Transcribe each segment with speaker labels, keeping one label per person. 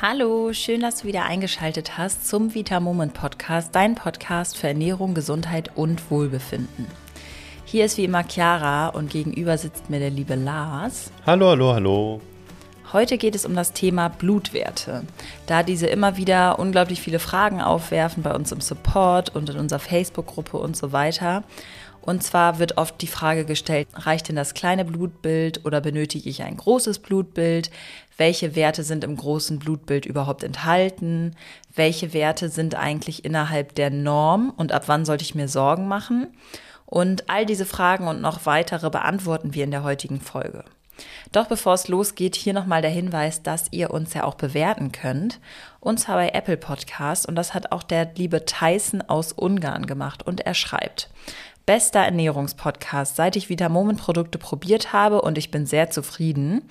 Speaker 1: Hallo, schön, dass du wieder eingeschaltet hast zum Vita Moment Podcast, dein Podcast für Ernährung, Gesundheit und Wohlbefinden. Hier ist wie immer Chiara und gegenüber sitzt mir der liebe Lars.
Speaker 2: Hallo, hallo, hallo.
Speaker 1: Heute geht es um das Thema Blutwerte, da diese immer wieder unglaublich viele Fragen aufwerfen bei uns im Support und in unserer Facebook-Gruppe und so weiter. Und zwar wird oft die Frage gestellt, reicht denn das kleine Blutbild oder benötige ich ein großes Blutbild? Welche Werte sind im großen Blutbild überhaupt enthalten? Welche Werte sind eigentlich innerhalb der Norm und ab wann sollte ich mir Sorgen machen? Und all diese Fragen und noch weitere beantworten wir in der heutigen Folge. Doch bevor es losgeht, hier nochmal der Hinweis, dass ihr uns ja auch bewerten könnt. Und zwar bei Apple Podcast. Und das hat auch der liebe Tyson aus Ungarn gemacht. Und er schreibt, bester Ernährungspodcast. Seit ich Vita Moment Produkte probiert habe und ich bin sehr zufrieden,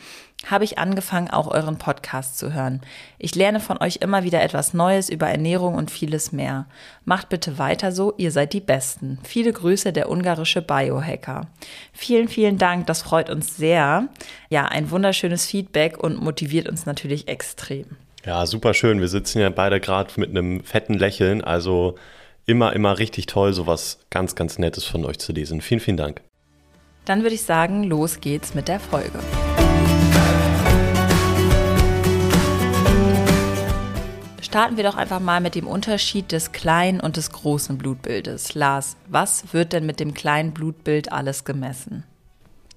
Speaker 1: habe ich angefangen, auch euren Podcast zu hören. Ich lerne von euch immer wieder etwas Neues über Ernährung und vieles mehr. Macht bitte weiter so, ihr seid die Besten. Viele Grüße, der ungarische Biohacker. Vielen, vielen Dank, das freut uns sehr. Ja, ein wunderschönes Feedback und motiviert uns natürlich extrem.
Speaker 2: Ja, super schön. Wir sitzen ja beide gerade mit einem fetten Lächeln, also immer, immer richtig toll, sowas ganz, ganz Nettes von euch zu lesen. Vielen, vielen Dank.
Speaker 1: Dann würde ich sagen, los geht's mit der Folge. Starten wir doch einfach mal mit dem Unterschied des kleinen und des großen Blutbildes. Lars, was wird denn mit dem kleinen Blutbild alles gemessen?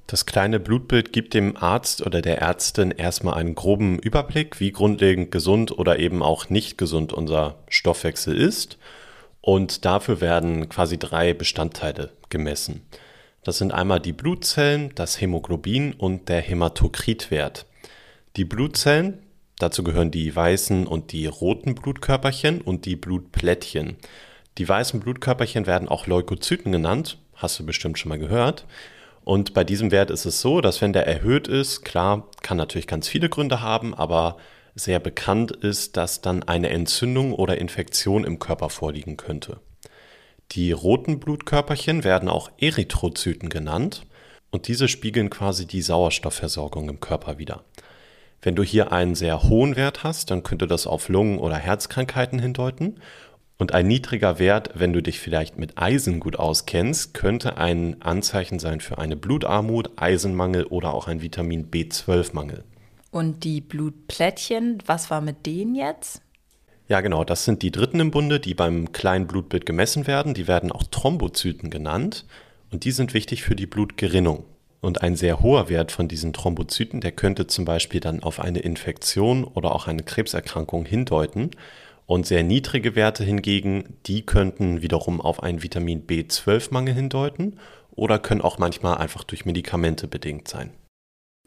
Speaker 2: Das kleine Blutbild gibt dem Arzt oder der Ärztin erstmal einen groben Überblick, wie grundlegend gesund oder eben auch nicht gesund unser Stoffwechsel ist und dafür werden quasi drei Bestandteile gemessen. Das sind einmal die Blutzellen, das Hämoglobin und der Hämatokritwert. Die Blutzellen, dazu gehören die weißen und die roten Blutkörperchen und die Blutplättchen. Die weißen Blutkörperchen werden auch Leukozyten genannt, hast du bestimmt schon mal gehört. Und bei diesem Wert ist es so, dass wenn der erhöht ist, klar, kann natürlich ganz viele Gründe haben, aber sehr bekannt ist, dass dann eine Entzündung oder Infektion im Körper vorliegen könnte. Die roten Blutkörperchen werden auch Erythrozyten genannt und diese spiegeln quasi die Sauerstoffversorgung im Körper wider. Wenn du hier einen sehr hohen Wert hast, dann könnte das auf Lungen- oder Herzkrankheiten hindeuten. Und ein niedriger Wert, wenn du dich vielleicht mit Eisen gut auskennst, könnte ein Anzeichen sein für eine Blutarmut, Eisenmangel oder auch ein Vitamin B12-Mangel.
Speaker 1: Und die Blutplättchen, was war mit denen jetzt?
Speaker 2: Ja, genau, das sind die dritten im Bunde, die beim kleinen Blutbild gemessen werden. Die werden auch Thrombozyten genannt und die sind wichtig für die Blutgerinnung. Und ein sehr hoher Wert von diesen Thrombozyten, der könnte zum Beispiel dann auf eine Infektion oder auch eine Krebserkrankung hindeuten. Und sehr niedrige Werte hingegen, die könnten wiederum auf einen Vitamin B12-Mangel hindeuten oder können auch manchmal einfach durch Medikamente bedingt sein.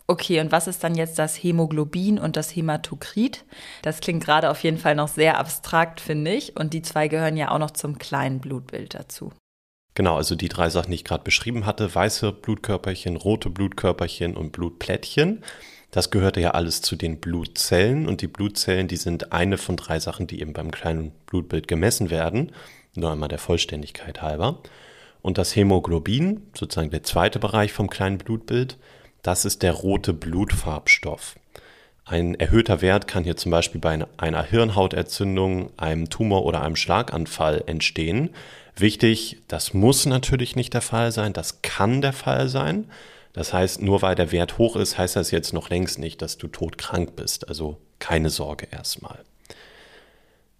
Speaker 1: Okay, und was ist dann jetzt das Hämoglobin und das Hämatokrit? Das klingt gerade auf jeden Fall noch sehr abstrakt, finde ich. Und die zwei gehören ja auch noch zum kleinen Blutbild dazu.
Speaker 2: Genau, also die drei Sachen, die ich gerade beschrieben hatte, weiße Blutkörperchen, rote Blutkörperchen und Blutplättchen. Das gehörte ja alles zu den Blutzellen und die Blutzellen, die sind eine von drei Sachen, die eben beim kleinen Blutbild gemessen werden. Nur einmal der Vollständigkeit halber. Und das Hämoglobin, sozusagen der zweite Bereich vom kleinen Blutbild, das ist der rote Blutfarbstoff. Ein erhöhter Wert kann hier zum Beispiel bei einer Hirnhautentzündung, einem Tumor oder einem Schlaganfall entstehen. Wichtig, das muss natürlich nicht der Fall sein, das kann der Fall sein. Das heißt, nur weil der Wert hoch ist, heißt das jetzt noch längst nicht, dass du todkrank bist. Also keine Sorge erstmal.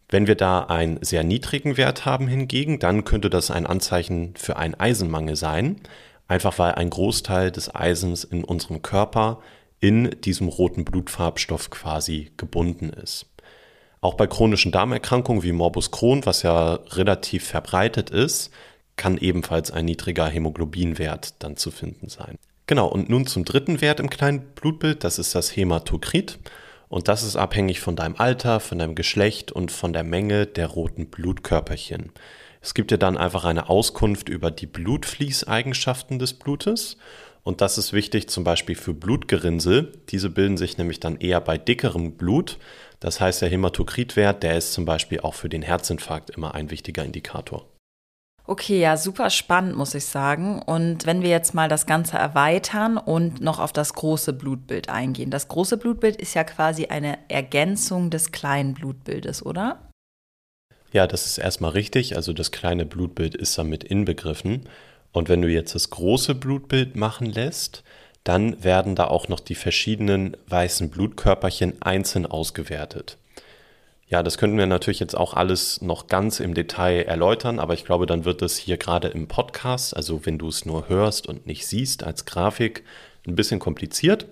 Speaker 2: Wenn wir da einen sehr niedrigen Wert haben hingegen, dann könnte das ein Anzeichen für einen Eisenmangel sein einfach weil ein Großteil des Eisens in unserem Körper in diesem roten Blutfarbstoff quasi gebunden ist. Auch bei chronischen Darmerkrankungen wie Morbus Crohn, was ja relativ verbreitet ist, kann ebenfalls ein niedriger Hämoglobinwert dann zu finden sein. Genau, und nun zum dritten Wert im kleinen Blutbild, das ist das Hämatokrit. Und das ist abhängig von deinem Alter, von deinem Geschlecht und von der Menge der roten Blutkörperchen. Es gibt dir dann einfach eine Auskunft über die Blutfließeigenschaften des Blutes. Und das ist wichtig zum Beispiel für Blutgerinnsel. Diese bilden sich nämlich dann eher bei dickerem Blut. Das heißt, der Hämatokritwert, der ist zum Beispiel auch für den Herzinfarkt immer ein wichtiger Indikator.
Speaker 1: Okay, ja, super spannend, muss ich sagen. Und wenn wir jetzt mal das Ganze erweitern und noch auf das große Blutbild eingehen. Das große Blutbild ist ja quasi eine Ergänzung des kleinen Blutbildes, oder?
Speaker 2: Ja, das ist erstmal richtig. Also das kleine Blutbild ist damit inbegriffen. Und wenn du jetzt das große Blutbild machen lässt, dann werden da auch noch die verschiedenen weißen Blutkörperchen einzeln ausgewertet. Ja, das könnten wir natürlich jetzt auch alles noch ganz im Detail erläutern, aber ich glaube, dann wird es hier gerade im Podcast, also wenn du es nur hörst und nicht siehst als Grafik, ein bisschen kompliziert.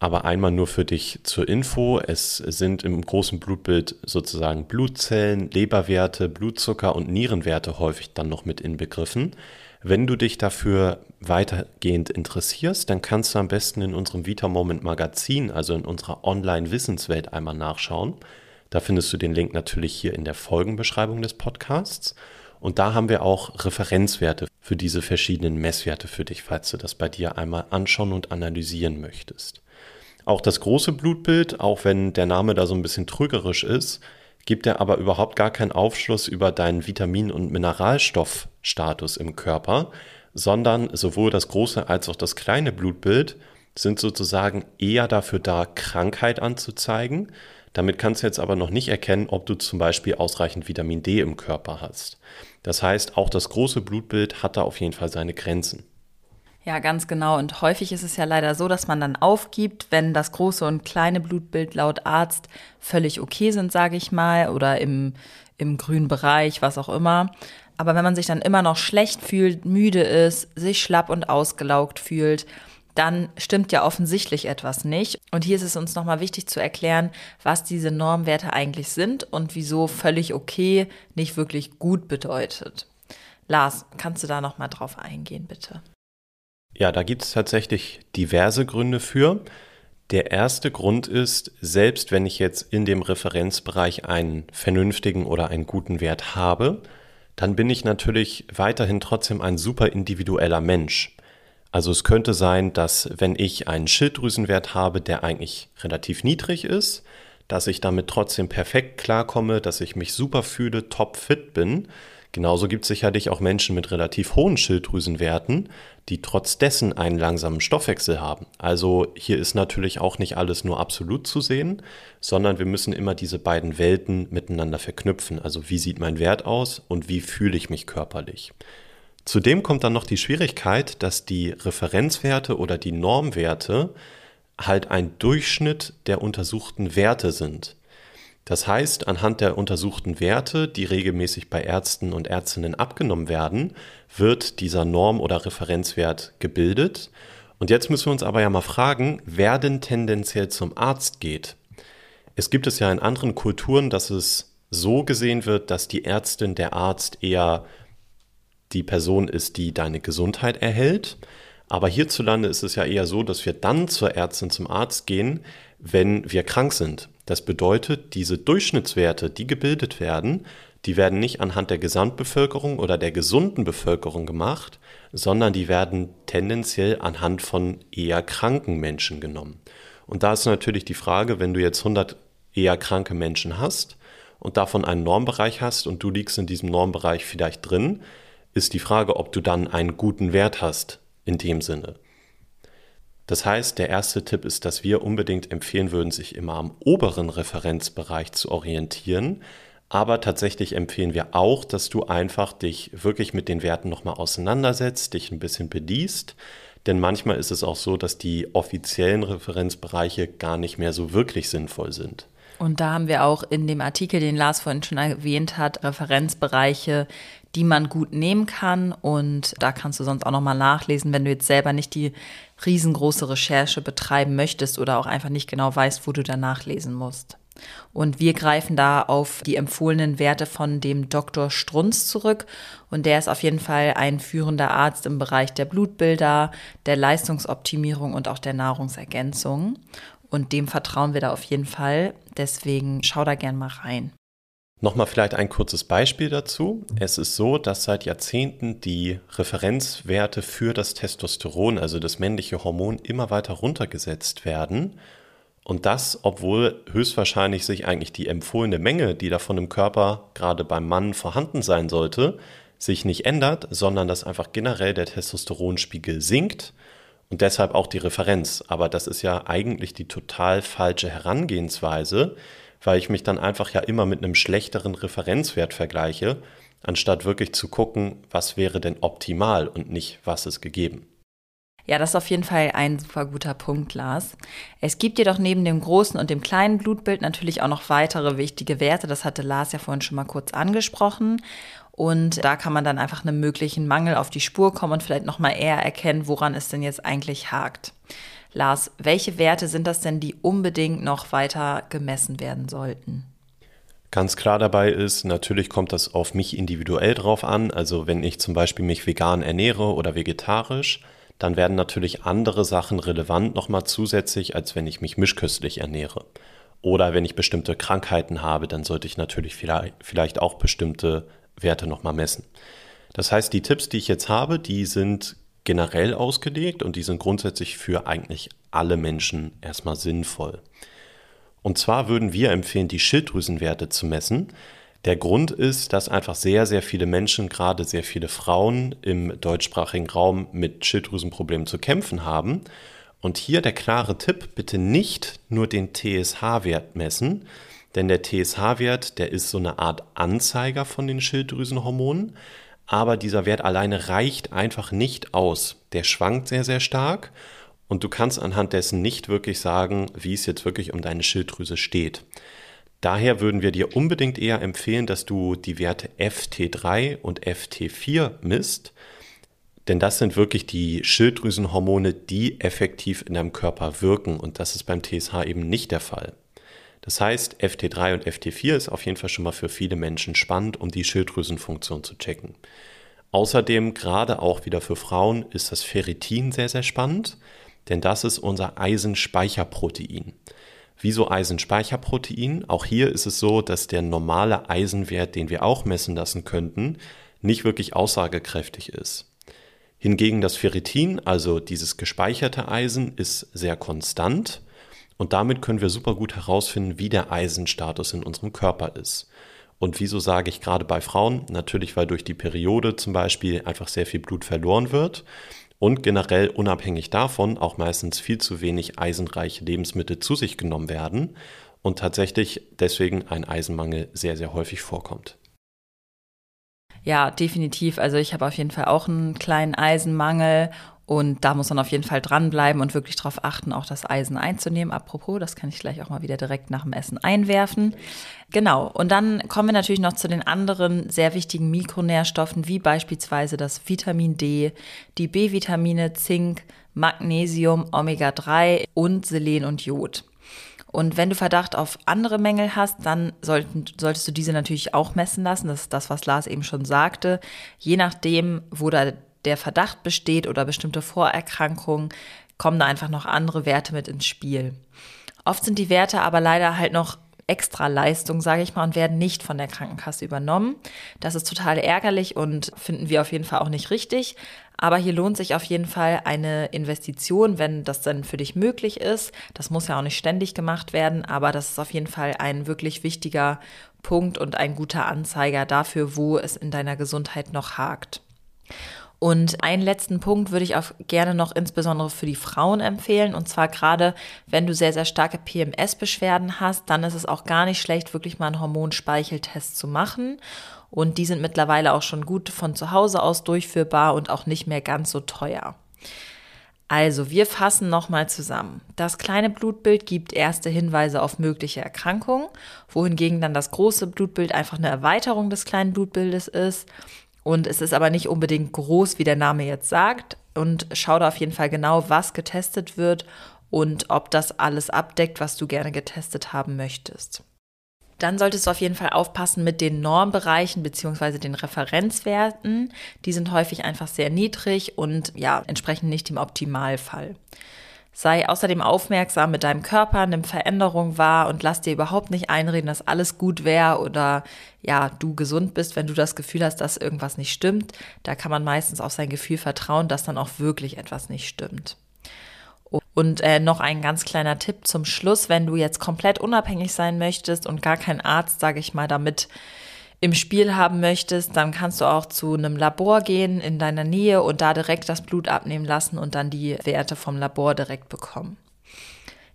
Speaker 2: Aber einmal nur für dich zur Info, es sind im großen Blutbild sozusagen Blutzellen, Leberwerte, Blutzucker und Nierenwerte häufig dann noch mit inbegriffen. Wenn du dich dafür weitergehend interessierst, dann kannst du am besten in unserem Vita Moment Magazin, also in unserer Online-Wissenswelt einmal nachschauen. Da findest du den Link natürlich hier in der Folgenbeschreibung des Podcasts. Und da haben wir auch Referenzwerte für diese verschiedenen Messwerte für dich, falls du das bei dir einmal anschauen und analysieren möchtest. Auch das große Blutbild, auch wenn der Name da so ein bisschen trügerisch ist, gibt er aber überhaupt gar keinen Aufschluss über deinen Vitamin- und Mineralstoffstatus im Körper, sondern sowohl das große als auch das kleine Blutbild sind sozusagen eher dafür da, Krankheit anzuzeigen damit kannst du jetzt aber noch nicht erkennen, ob du zum Beispiel ausreichend Vitamin D im Körper hast. Das heißt, auch das große Blutbild hat da auf jeden Fall seine Grenzen.
Speaker 1: Ja, ganz genau. Und häufig ist es ja leider so, dass man dann aufgibt, wenn das große und kleine Blutbild laut Arzt völlig okay sind, sage ich mal, oder im, im grünen Bereich, was auch immer. Aber wenn man sich dann immer noch schlecht fühlt, müde ist, sich schlapp und ausgelaugt fühlt, dann stimmt ja offensichtlich etwas nicht. Und hier ist es uns nochmal wichtig zu erklären, was diese Normwerte eigentlich sind und wieso völlig okay nicht wirklich gut bedeutet. Lars, kannst du da nochmal drauf eingehen, bitte?
Speaker 2: Ja, da gibt es tatsächlich diverse Gründe für. Der erste Grund ist, selbst wenn ich jetzt in dem Referenzbereich einen vernünftigen oder einen guten Wert habe, dann bin ich natürlich weiterhin trotzdem ein super individueller Mensch. Also es könnte sein, dass wenn ich einen Schilddrüsenwert habe, der eigentlich relativ niedrig ist, dass ich damit trotzdem perfekt klarkomme, dass ich mich super fühle, topfit bin. Genauso gibt es sicherlich auch Menschen mit relativ hohen Schilddrüsenwerten, die trotz dessen einen langsamen Stoffwechsel haben. Also hier ist natürlich auch nicht alles nur absolut zu sehen, sondern wir müssen immer diese beiden Welten miteinander verknüpfen. Also wie sieht mein Wert aus und wie fühle ich mich körperlich. Zudem kommt dann noch die Schwierigkeit, dass die Referenzwerte oder die Normwerte halt ein Durchschnitt der untersuchten Werte sind. Das heißt, anhand der untersuchten Werte, die regelmäßig bei Ärzten und Ärztinnen abgenommen werden, wird dieser Norm- oder Referenzwert gebildet. Und jetzt müssen wir uns aber ja mal fragen, wer denn tendenziell zum Arzt geht. Es gibt es ja in anderen Kulturen, dass es so gesehen wird, dass die Ärztin, der Arzt eher die Person ist, die deine Gesundheit erhält. Aber hierzulande ist es ja eher so, dass wir dann zur Ärztin, zum Arzt gehen, wenn wir krank sind. Das bedeutet, diese Durchschnittswerte, die gebildet werden, die werden nicht anhand der Gesamtbevölkerung oder der gesunden Bevölkerung gemacht, sondern die werden tendenziell anhand von eher kranken Menschen genommen. Und da ist natürlich die Frage, wenn du jetzt 100 eher kranke Menschen hast und davon einen Normbereich hast und du liegst in diesem Normbereich vielleicht drin, ist die Frage, ob du dann einen guten Wert hast in dem Sinne. Das heißt, der erste Tipp ist, dass wir unbedingt empfehlen würden, sich immer am oberen Referenzbereich zu orientieren. Aber tatsächlich empfehlen wir auch, dass du einfach dich wirklich mit den Werten nochmal auseinandersetzt, dich ein bisschen bediest. Denn manchmal ist es auch so, dass die offiziellen Referenzbereiche gar nicht mehr so wirklich sinnvoll sind.
Speaker 1: Und da haben wir auch in dem Artikel, den Lars vorhin schon erwähnt hat, Referenzbereiche, die man gut nehmen kann. Und da kannst du sonst auch nochmal nachlesen, wenn du jetzt selber nicht die riesengroße Recherche betreiben möchtest oder auch einfach nicht genau weißt, wo du da nachlesen musst. Und wir greifen da auf die empfohlenen Werte von dem Dr. Strunz zurück. Und der ist auf jeden Fall ein führender Arzt im Bereich der Blutbilder, der Leistungsoptimierung und auch der Nahrungsergänzung. Und dem vertrauen wir da auf jeden Fall. Deswegen schau da gern mal rein.
Speaker 2: Nochmal vielleicht ein kurzes Beispiel dazu. Es ist so, dass seit Jahrzehnten die Referenzwerte für das Testosteron, also das männliche Hormon, immer weiter runtergesetzt werden. Und das, obwohl höchstwahrscheinlich sich eigentlich die empfohlene Menge, die davon im Körper gerade beim Mann vorhanden sein sollte, sich nicht ändert, sondern dass einfach generell der Testosteronspiegel sinkt und deshalb auch die Referenz. Aber das ist ja eigentlich die total falsche Herangehensweise, weil ich mich dann einfach ja immer mit einem schlechteren Referenzwert vergleiche, anstatt wirklich zu gucken, was wäre denn optimal und nicht, was ist gegeben.
Speaker 1: Ja, das ist auf jeden Fall ein super guter Punkt, Lars. Es gibt jedoch neben dem großen und dem kleinen Blutbild natürlich auch noch weitere wichtige Werte. Das hatte Lars ja vorhin schon mal kurz angesprochen. Und da kann man dann einfach einem möglichen Mangel auf die Spur kommen und vielleicht noch mal eher erkennen, woran es denn jetzt eigentlich hakt. Lars, welche Werte sind das denn, die unbedingt noch weiter gemessen werden sollten?
Speaker 2: Ganz klar dabei ist, natürlich kommt das auf mich individuell drauf an. Also wenn ich zum Beispiel mich vegan ernähre oder vegetarisch, dann werden natürlich andere Sachen relevant nochmal zusätzlich, als wenn ich mich mischköstlich ernähre. Oder wenn ich bestimmte Krankheiten habe, dann sollte ich natürlich vielleicht auch bestimmte Werte nochmal messen. Das heißt, die Tipps, die ich jetzt habe, die sind generell ausgelegt und die sind grundsätzlich für eigentlich alle Menschen erstmal sinnvoll. Und zwar würden wir empfehlen, die Schilddrüsenwerte zu messen. Der Grund ist, dass einfach sehr, sehr viele Menschen, gerade sehr viele Frauen im deutschsprachigen Raum mit Schilddrüsenproblemen zu kämpfen haben. Und hier der klare Tipp, bitte nicht nur den TSH-Wert messen, denn der TSH-Wert, der ist so eine Art Anzeiger von den Schilddrüsenhormonen. Aber dieser Wert alleine reicht einfach nicht aus. Der schwankt sehr, sehr stark und du kannst anhand dessen nicht wirklich sagen, wie es jetzt wirklich um deine Schilddrüse steht. Daher würden wir dir unbedingt eher empfehlen, dass du die Werte FT3 und FT4 misst, denn das sind wirklich die Schilddrüsenhormone, die effektiv in deinem Körper wirken und das ist beim TSH eben nicht der Fall. Das heißt, FT3 und FT4 ist auf jeden Fall schon mal für viele Menschen spannend, um die Schilddrüsenfunktion zu checken. Außerdem, gerade auch wieder für Frauen, ist das Ferritin sehr, sehr spannend, denn das ist unser Eisenspeicherprotein. Wieso Eisenspeicherprotein? Auch hier ist es so, dass der normale Eisenwert, den wir auch messen lassen könnten, nicht wirklich aussagekräftig ist. Hingegen das Ferritin, also dieses gespeicherte Eisen, ist sehr konstant und damit können wir super gut herausfinden, wie der Eisenstatus in unserem Körper ist. Und wieso sage ich gerade bei Frauen? Natürlich, weil durch die Periode zum Beispiel einfach sehr viel Blut verloren wird und generell unabhängig davon auch meistens viel zu wenig eisenreiche Lebensmittel zu sich genommen werden und tatsächlich deswegen ein Eisenmangel sehr, sehr häufig vorkommt.
Speaker 1: Ja, definitiv. Also ich habe auf jeden Fall auch einen kleinen Eisenmangel und da muss man auf jeden Fall dranbleiben und wirklich darauf achten, auch das Eisen einzunehmen. Apropos, das kann ich gleich auch mal wieder direkt nach dem Essen einwerfen. Genau, und dann kommen wir natürlich noch zu den anderen sehr wichtigen Mikronährstoffen, wie beispielsweise das Vitamin D, die B-Vitamine, Zink, Magnesium, Omega-3 und Selen und Jod. Und wenn du Verdacht auf andere Mängel hast, dann sollten, solltest du diese natürlich auch messen lassen. Das ist das, was Lars eben schon sagte. Je nachdem, wo da der Verdacht besteht oder bestimmte Vorerkrankungen, kommen da einfach noch andere Werte mit ins Spiel. Oft sind die Werte aber leider halt noch extra Leistung, sage ich mal, und werden nicht von der Krankenkasse übernommen. Das ist total ärgerlich und finden wir auf jeden Fall auch nicht richtig. Aber hier lohnt sich auf jeden Fall eine Investition, wenn das dann für dich möglich ist. Das muss ja auch nicht ständig gemacht werden, aber das ist auf jeden Fall ein wirklich wichtiger Punkt und ein guter Anzeiger dafür, wo es in deiner Gesundheit noch hakt. Und einen letzten Punkt würde ich auch gerne noch insbesondere für die Frauen empfehlen. Und zwar gerade, wenn du sehr, sehr starke PMS-Beschwerden hast, dann ist es auch gar nicht schlecht, wirklich mal einen Hormonspeicheltest zu machen. Und die sind mittlerweile auch schon gut von zu Hause aus durchführbar und auch nicht mehr ganz so teuer. Also, wir fassen nochmal zusammen. Das kleine Blutbild gibt erste Hinweise auf mögliche Erkrankungen, wohingegen dann das große Blutbild einfach eine Erweiterung des kleinen Blutbildes ist. Und es ist aber nicht unbedingt groß, wie der Name jetzt sagt. Und schau da auf jeden Fall genau, was getestet wird und ob das alles abdeckt, was du gerne getestet haben möchtest. Dann solltest du auf jeden Fall aufpassen mit den Normbereichen bzw. den Referenzwerten. Die sind häufig einfach sehr niedrig und ja, entsprechen nicht dem Optimalfall. Sei außerdem aufmerksam mit deinem Körper, nimm Veränderungen wahr und lass dir überhaupt nicht einreden, dass alles gut wäre oder ja, du gesund bist, wenn du das Gefühl hast, dass irgendwas nicht stimmt. Da kann man meistens auf sein Gefühl vertrauen, dass dann auch wirklich etwas nicht stimmt. Und äh, noch ein ganz kleiner Tipp zum Schluss, wenn du jetzt komplett unabhängig sein möchtest und gar kein Arzt, sage ich mal, damit im Spiel haben möchtest, dann kannst du auch zu einem Labor gehen in deiner Nähe und da direkt das Blut abnehmen lassen und dann die Werte vom Labor direkt bekommen.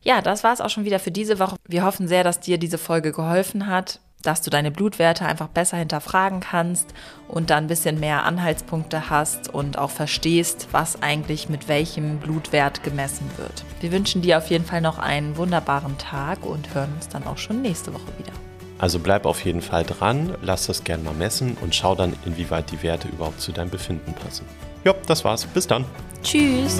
Speaker 1: Ja, das war es auch schon wieder für diese Woche. Wir hoffen sehr, dass dir diese Folge geholfen hat, dass du deine Blutwerte einfach besser hinterfragen kannst und dann ein bisschen mehr Anhaltspunkte hast und auch verstehst, was eigentlich mit welchem Blutwert gemessen wird. Wir wünschen dir auf jeden Fall noch einen wunderbaren Tag und hören uns dann auch schon nächste Woche wieder.
Speaker 2: Also bleib auf jeden Fall dran, lass das gerne mal messen und schau dann, inwieweit die Werte überhaupt zu deinem Befinden passen. Ja, das war's. Bis dann.
Speaker 1: Tschüss.